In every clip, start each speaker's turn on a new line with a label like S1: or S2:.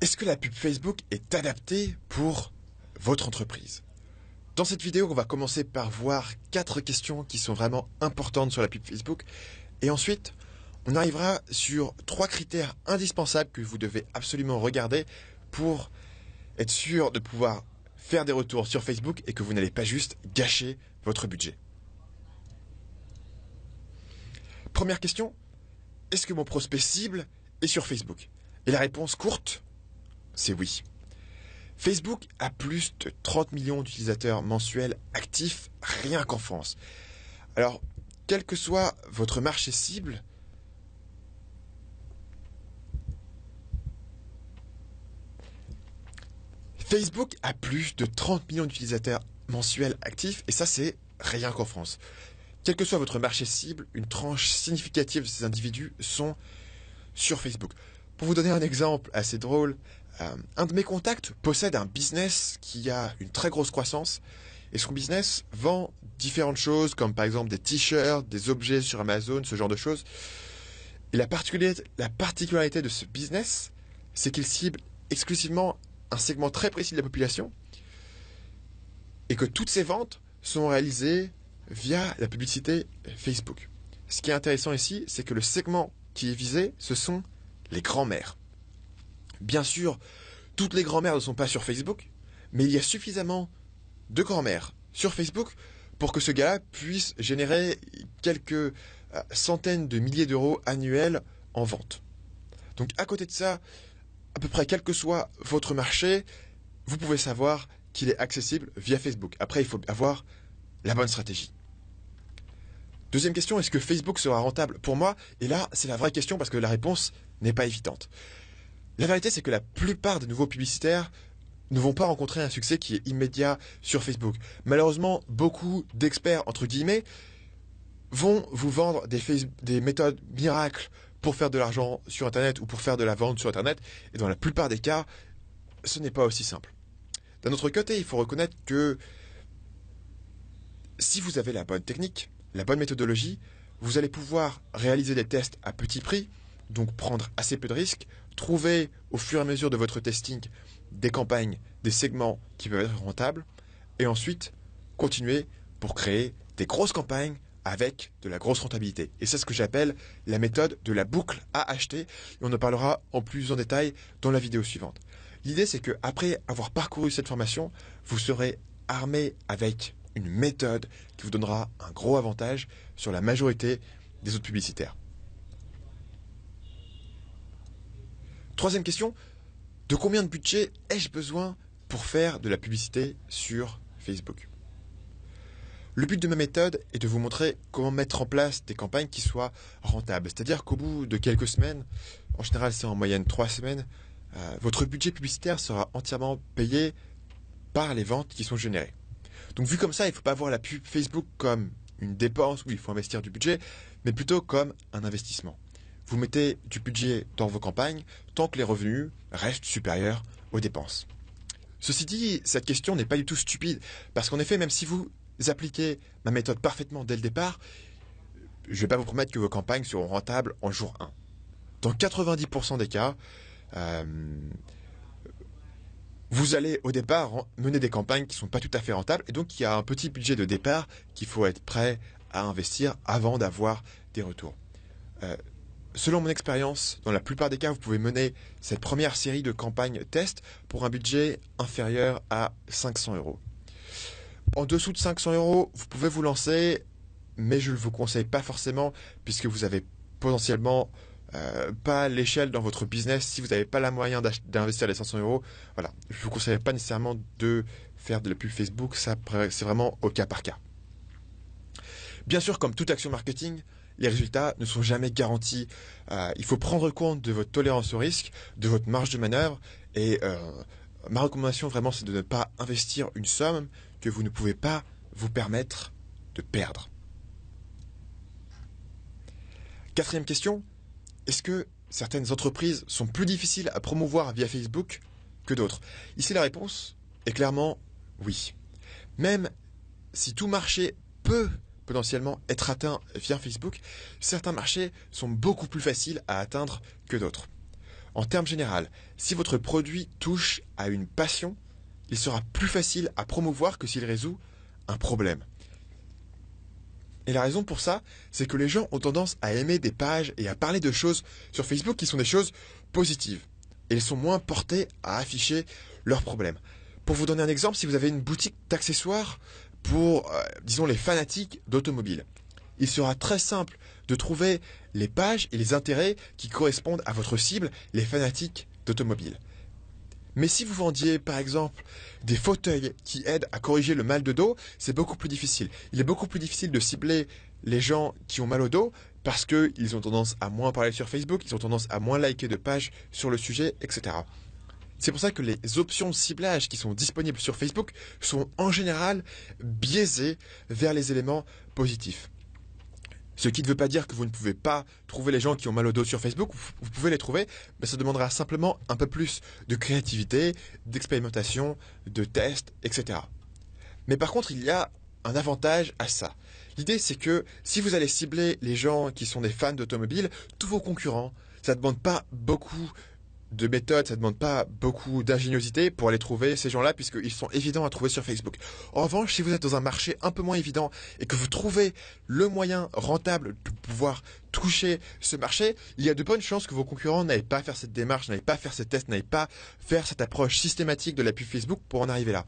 S1: Est-ce que la pub Facebook est adaptée pour votre entreprise? Dans cette vidéo, on va commencer par voir quatre questions qui sont vraiment importantes sur la pub Facebook. Et ensuite, on arrivera sur trois critères indispensables que vous devez absolument regarder pour être sûr de pouvoir faire des retours sur Facebook et que vous n'allez pas juste gâcher votre budget. Première question, est-ce que mon prospect cible est sur Facebook? Et la réponse courte, c'est oui. Facebook a plus de 30 millions d'utilisateurs mensuels actifs rien qu'en France. Alors, quel que soit votre marché cible, Facebook a plus de 30 millions d'utilisateurs mensuels actifs et ça c'est rien qu'en France. Quel que soit votre marché cible, une tranche significative de ces individus sont sur Facebook. Pour vous donner un exemple assez drôle, euh, un de mes contacts possède un business qui a une très grosse croissance et son business vend différentes choses comme par exemple des t-shirts, des objets sur Amazon, ce genre de choses. Et la particularité, la particularité de ce business, c'est qu'il cible exclusivement un segment très précis de la population et que toutes ces ventes sont réalisées via la publicité Facebook. Ce qui est intéressant ici, c'est que le segment qui est visé, ce sont les grands-mères. Bien sûr, toutes les grand-mères ne sont pas sur Facebook, mais il y a suffisamment de grand-mères sur Facebook pour que ce gars puisse générer quelques euh, centaines de milliers d'euros annuels en vente. Donc à côté de ça, à peu près quel que soit votre marché, vous pouvez savoir qu'il est accessible via Facebook. Après, il faut avoir la bonne stratégie. Deuxième question, est-ce que Facebook sera rentable? Pour moi, et là, c'est la vraie question parce que la réponse n'est pas évidente. La vérité, c'est que la plupart des nouveaux publicitaires ne vont pas rencontrer un succès qui est immédiat sur Facebook. Malheureusement, beaucoup d'experts, entre guillemets, vont vous vendre des, des méthodes miracles pour faire de l'argent sur Internet ou pour faire de la vente sur Internet. Et dans la plupart des cas, ce n'est pas aussi simple. D'un autre côté, il faut reconnaître que si vous avez la bonne technique, la bonne méthodologie, vous allez pouvoir réaliser des tests à petit prix, donc prendre assez peu de risques, trouver au fur et à mesure de votre testing des campagnes, des segments qui peuvent être rentables, et ensuite continuer pour créer des grosses campagnes avec de la grosse rentabilité. Et c'est ce que j'appelle la méthode de la boucle à acheter, et on en parlera en plus en détail dans la vidéo suivante. L'idée c'est que après avoir parcouru cette formation, vous serez armé avec une méthode qui vous donnera un gros avantage sur la majorité des autres publicitaires. Troisième question, de combien de budget ai-je besoin pour faire de la publicité sur Facebook? Le but de ma méthode est de vous montrer comment mettre en place des campagnes qui soient rentables. C'est-à-dire qu'au bout de quelques semaines, en général c'est en moyenne trois semaines, euh, votre budget publicitaire sera entièrement payé par les ventes qui sont générées. Donc vu comme ça, il ne faut pas voir la pub Facebook comme une dépense où il faut investir du budget, mais plutôt comme un investissement vous mettez du budget dans vos campagnes tant que les revenus restent supérieurs aux dépenses. Ceci dit, cette question n'est pas du tout stupide, parce qu'en effet, même si vous appliquez ma méthode parfaitement dès le départ, je ne vais pas vous promettre que vos campagnes seront rentables en jour 1. Dans 90% des cas, euh, vous allez au départ mener des campagnes qui ne sont pas tout à fait rentables, et donc il y a un petit budget de départ qu'il faut être prêt à investir avant d'avoir des retours. Euh, Selon mon expérience, dans la plupart des cas, vous pouvez mener cette première série de campagnes test pour un budget inférieur à 500 euros. En dessous de 500 euros, vous pouvez vous lancer, mais je ne vous conseille pas forcément puisque vous avez potentiellement euh, pas l'échelle dans votre business. Si vous n'avez pas la moyen d'investir les 500 euros, voilà, je vous conseille pas nécessairement de faire de la pub Facebook. C'est vraiment au cas par cas. Bien sûr, comme toute action marketing, les résultats ne sont jamais garantis. Euh, il faut prendre compte de votre tolérance au risque, de votre marge de manœuvre, et euh, ma recommandation vraiment c'est de ne pas investir une somme que vous ne pouvez pas vous permettre de perdre. Quatrième question, est-ce que certaines entreprises sont plus difficiles à promouvoir via Facebook que d'autres? Ici la réponse est clairement oui. Même si tout marché peut potentiellement être atteint via Facebook, certains marchés sont beaucoup plus faciles à atteindre que d'autres. En termes généraux, si votre produit touche à une passion, il sera plus facile à promouvoir que s'il résout un problème. Et la raison pour ça, c'est que les gens ont tendance à aimer des pages et à parler de choses sur Facebook qui sont des choses positives. Et ils sont moins portés à afficher leurs problèmes. Pour vous donner un exemple, si vous avez une boutique d'accessoires pour, euh, disons, les fanatiques d'automobiles, il sera très simple de trouver les pages et les intérêts qui correspondent à votre cible, les fanatiques d'automobiles. Mais si vous vendiez par exemple des fauteuils qui aident à corriger le mal de dos, c'est beaucoup plus difficile. Il est beaucoup plus difficile de cibler les gens qui ont mal au dos parce qu'ils ont tendance à moins parler sur Facebook, ils ont tendance à moins liker de pages sur le sujet, etc. C'est pour ça que les options de ciblage qui sont disponibles sur Facebook sont en général biaisées vers les éléments positifs. Ce qui ne veut pas dire que vous ne pouvez pas trouver les gens qui ont mal au dos sur Facebook, vous pouvez les trouver, mais ça demandera simplement un peu plus de créativité, d'expérimentation, de tests, etc. Mais par contre, il y a un avantage à ça. L'idée, c'est que si vous allez cibler les gens qui sont des fans d'automobile, tous vos concurrents, ça ne demande pas beaucoup de méthode, ça demande pas beaucoup d'ingéniosité pour aller trouver ces gens-là puisqu'ils sont évidents à trouver sur Facebook. En revanche, si vous êtes dans un marché un peu moins évident et que vous trouvez le moyen rentable de pouvoir toucher ce marché, il y a de bonnes chances que vos concurrents n'aillent pas faire cette démarche, n'aillent pas faire ces tests, n'aillent pas faire cette approche systématique de la pub Facebook pour en arriver là.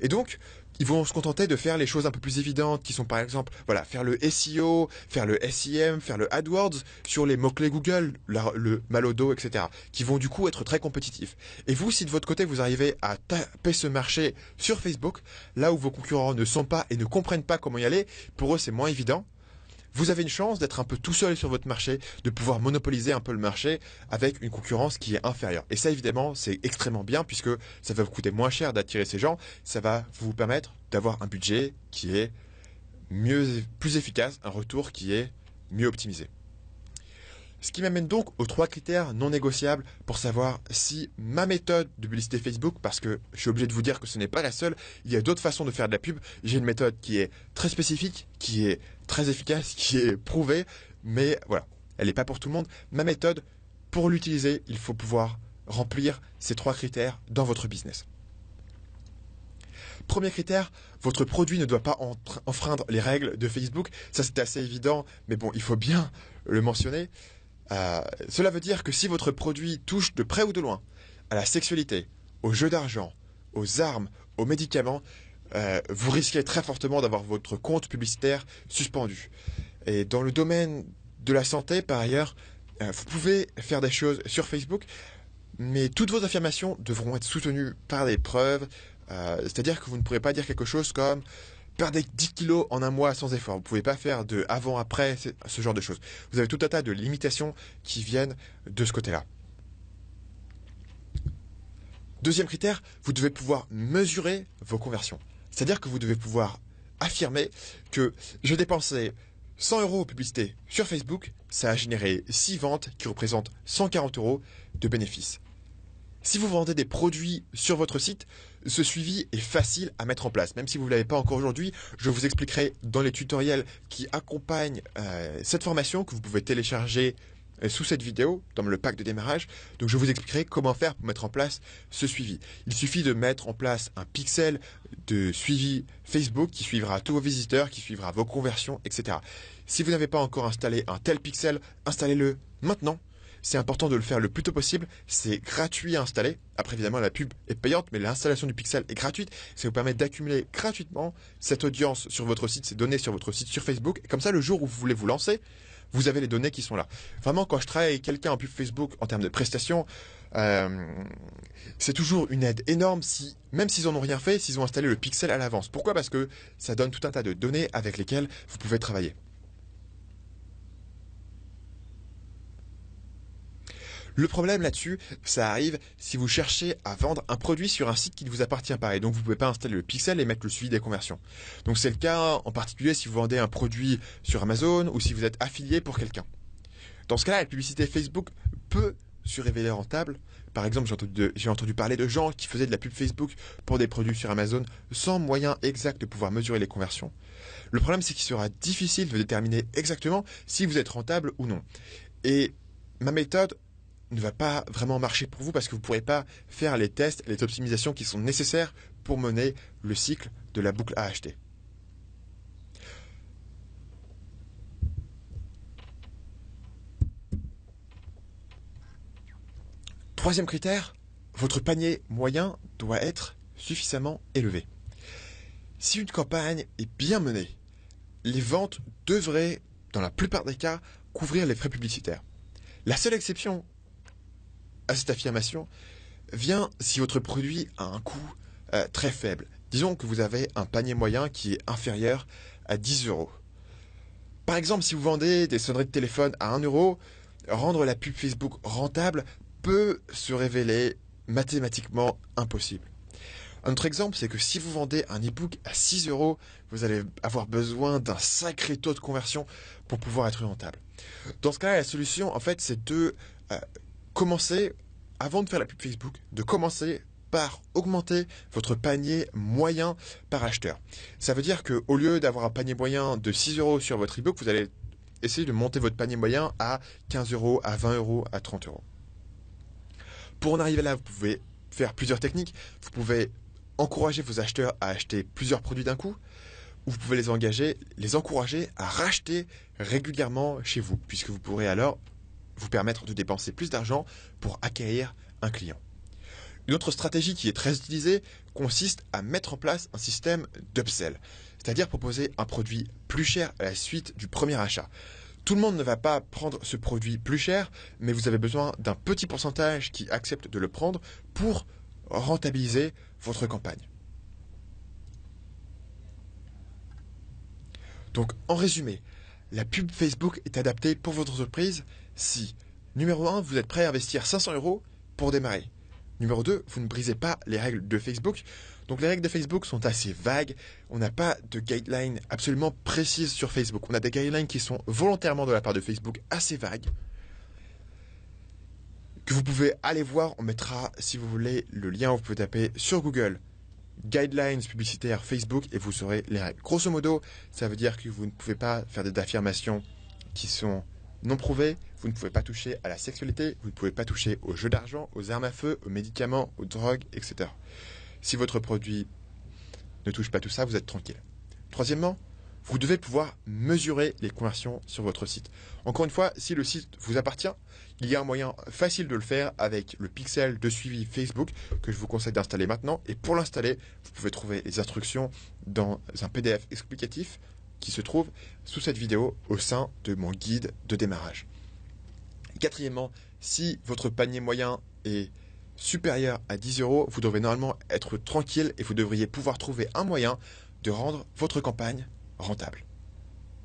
S1: Et donc, ils vont se contenter de faire les choses un peu plus évidentes, qui sont par exemple, voilà, faire le SEO, faire le SEM, faire le AdWords sur les mots-clés Google, le Malodo, etc., qui vont du coup être très compétitifs. Et vous, si de votre côté vous arrivez à taper ce marché sur Facebook, là où vos concurrents ne sont pas et ne comprennent pas comment y aller, pour eux c'est moins évident, vous avez une chance d'être un peu tout seul sur votre marché, de pouvoir monopoliser un peu le marché avec une concurrence qui est inférieure. Et ça, évidemment, c'est extrêmement bien puisque ça va vous coûter moins cher d'attirer ces gens. Ça va vous permettre d'avoir un budget qui est mieux, plus efficace, un retour qui est mieux optimisé. Ce qui m'amène donc aux trois critères non négociables pour savoir si ma méthode de publicité Facebook, parce que je suis obligé de vous dire que ce n'est pas la seule, il y a d'autres façons de faire de la pub. J'ai une méthode qui est très spécifique, qui est très efficace, qui est prouvée, mais voilà, elle n'est pas pour tout le monde. Ma méthode, pour l'utiliser, il faut pouvoir remplir ces trois critères dans votre business. Premier critère, votre produit ne doit pas enfreindre les règles de Facebook. Ça, c'est assez évident, mais bon, il faut bien le mentionner. Euh, cela veut dire que si votre produit touche de près ou de loin à la sexualité, au jeu d'argent, aux armes, aux médicaments, euh, vous risquez très fortement d'avoir votre compte publicitaire suspendu. Et dans le domaine de la santé, par ailleurs, euh, vous pouvez faire des choses sur Facebook, mais toutes vos affirmations devront être soutenues par des preuves. C'est-à-dire que vous ne pourrez pas dire quelque chose comme perdez 10 kilos en un mois sans effort. Vous ne pouvez pas faire de avant-après, ce genre de choses. Vous avez tout un tas de limitations qui viennent de ce côté-là. Deuxième critère, vous devez pouvoir mesurer vos conversions. C'est-à-dire que vous devez pouvoir affirmer que je dépensais 100 euros de publicité sur Facebook, ça a généré 6 ventes qui représentent 140 euros de bénéfices. Si vous vendez des produits sur votre site, ce suivi est facile à mettre en place. Même si vous ne l'avez pas encore aujourd'hui, je vous expliquerai dans les tutoriels qui accompagnent euh, cette formation que vous pouvez télécharger euh, sous cette vidéo, dans le pack de démarrage. Donc je vous expliquerai comment faire pour mettre en place ce suivi. Il suffit de mettre en place un pixel de suivi Facebook qui suivra tous vos visiteurs, qui suivra vos conversions, etc. Si vous n'avez pas encore installé un tel pixel, installez-le maintenant c'est important de le faire le plus tôt possible. C'est gratuit à installer. Après, évidemment, la pub est payante, mais l'installation du pixel est gratuite. Ça vous permet d'accumuler gratuitement cette audience sur votre site, ces données sur votre site sur Facebook. Et comme ça, le jour où vous voulez vous lancer, vous avez les données qui sont là. Vraiment, quand je travaille avec quelqu'un en pub Facebook en termes de prestations, euh, c'est toujours une aide énorme si, même s'ils en ont rien fait, s'ils ont installé le pixel à l'avance. Pourquoi? Parce que ça donne tout un tas de données avec lesquelles vous pouvez travailler. Le problème là-dessus, ça arrive si vous cherchez à vendre un produit sur un site qui ne vous appartient pas et donc vous ne pouvez pas installer le pixel et mettre le suivi des conversions. Donc c'est le cas en particulier si vous vendez un produit sur Amazon ou si vous êtes affilié pour quelqu'un. Dans ce cas-là, la publicité Facebook peut se révéler rentable. Par exemple, j'ai entendu, parler de gens qui faisaient de la pub Facebook pour des produits sur Amazon sans moyen exact de pouvoir mesurer les conversions. Le problème, c'est qu'il sera difficile de déterminer exactement si vous êtes rentable ou non. Et ma méthode ne va pas vraiment marcher pour vous parce que vous ne pourrez pas faire les tests les optimisations qui sont nécessaires pour mener le cycle de la boucle à acheter. Troisième critère, votre panier moyen doit être suffisamment élevé. Si une campagne est bien menée, les ventes devraient, dans la plupart des cas, couvrir les frais publicitaires. La seule exception à cette affirmation vient si votre produit a un coût euh, très faible. Disons que vous avez un panier moyen qui est inférieur à 10 euros. Par exemple, si vous vendez des sonneries de téléphone à 1 euro, rendre la pub Facebook rentable peut se révéler mathématiquement impossible. Un autre exemple, c'est que si vous vendez un e-book à 6 euros, vous allez avoir besoin d'un sacré taux de conversion pour pouvoir être rentable. Dans ce cas-là, la solution, en fait, c'est de euh, commencer, avant de faire la pub Facebook, de commencer par augmenter votre panier moyen par acheteur. Ça veut dire qu'au lieu d'avoir un panier moyen de 6 euros sur votre e-book, vous allez essayer de monter votre panier moyen à 15 euros, à 20 euros, à 30 euros. Pour en arriver là, vous pouvez faire plusieurs techniques. Vous pouvez encourager vos acheteurs à acheter plusieurs produits d'un coup, ou vous pouvez les engager, les encourager à racheter régulièrement chez vous, puisque vous pourrez alors vous permettre de dépenser plus d'argent pour acquérir un client. Une autre stratégie qui est très utilisée consiste à mettre en place un système d'upsell, c'est-à-dire proposer un produit plus cher à la suite du premier achat. Tout le monde ne va pas prendre ce produit plus cher, mais vous avez besoin d'un petit pourcentage qui accepte de le prendre pour rentabiliser votre campagne. Donc, en résumé, la pub Facebook est adaptée pour votre entreprise si, numéro 1, vous êtes prêt à investir 500 euros pour démarrer. Numéro 2, vous ne brisez pas les règles de Facebook. Donc les règles de Facebook sont assez vagues. On n'a pas de guidelines absolument précises sur Facebook. On a des guidelines qui sont volontairement de la part de Facebook assez vagues que vous pouvez aller voir. On mettra, si vous voulez, le lien. Vous pouvez taper sur Google Guidelines publicitaires Facebook et vous saurez les règles. Grosso modo, ça veut dire que vous ne pouvez pas faire des affirmations qui sont non prouvées. Vous ne pouvez pas toucher à la sexualité. Vous ne pouvez pas toucher aux jeux d'argent, aux armes à feu, aux médicaments, aux drogues, etc. Si votre produit ne touche pas tout ça, vous êtes tranquille. Troisièmement, vous devez pouvoir mesurer les conversions sur votre site. Encore une fois, si le site vous appartient, il y a un moyen facile de le faire avec le pixel de suivi Facebook que je vous conseille d'installer maintenant. Et pour l'installer, vous pouvez trouver les instructions dans un PDF explicatif qui se trouve sous cette vidéo au sein de mon guide de démarrage. Quatrièmement, si votre panier moyen est supérieur à 10 euros, vous devrez normalement être tranquille et vous devriez pouvoir trouver un moyen de rendre votre campagne rentable.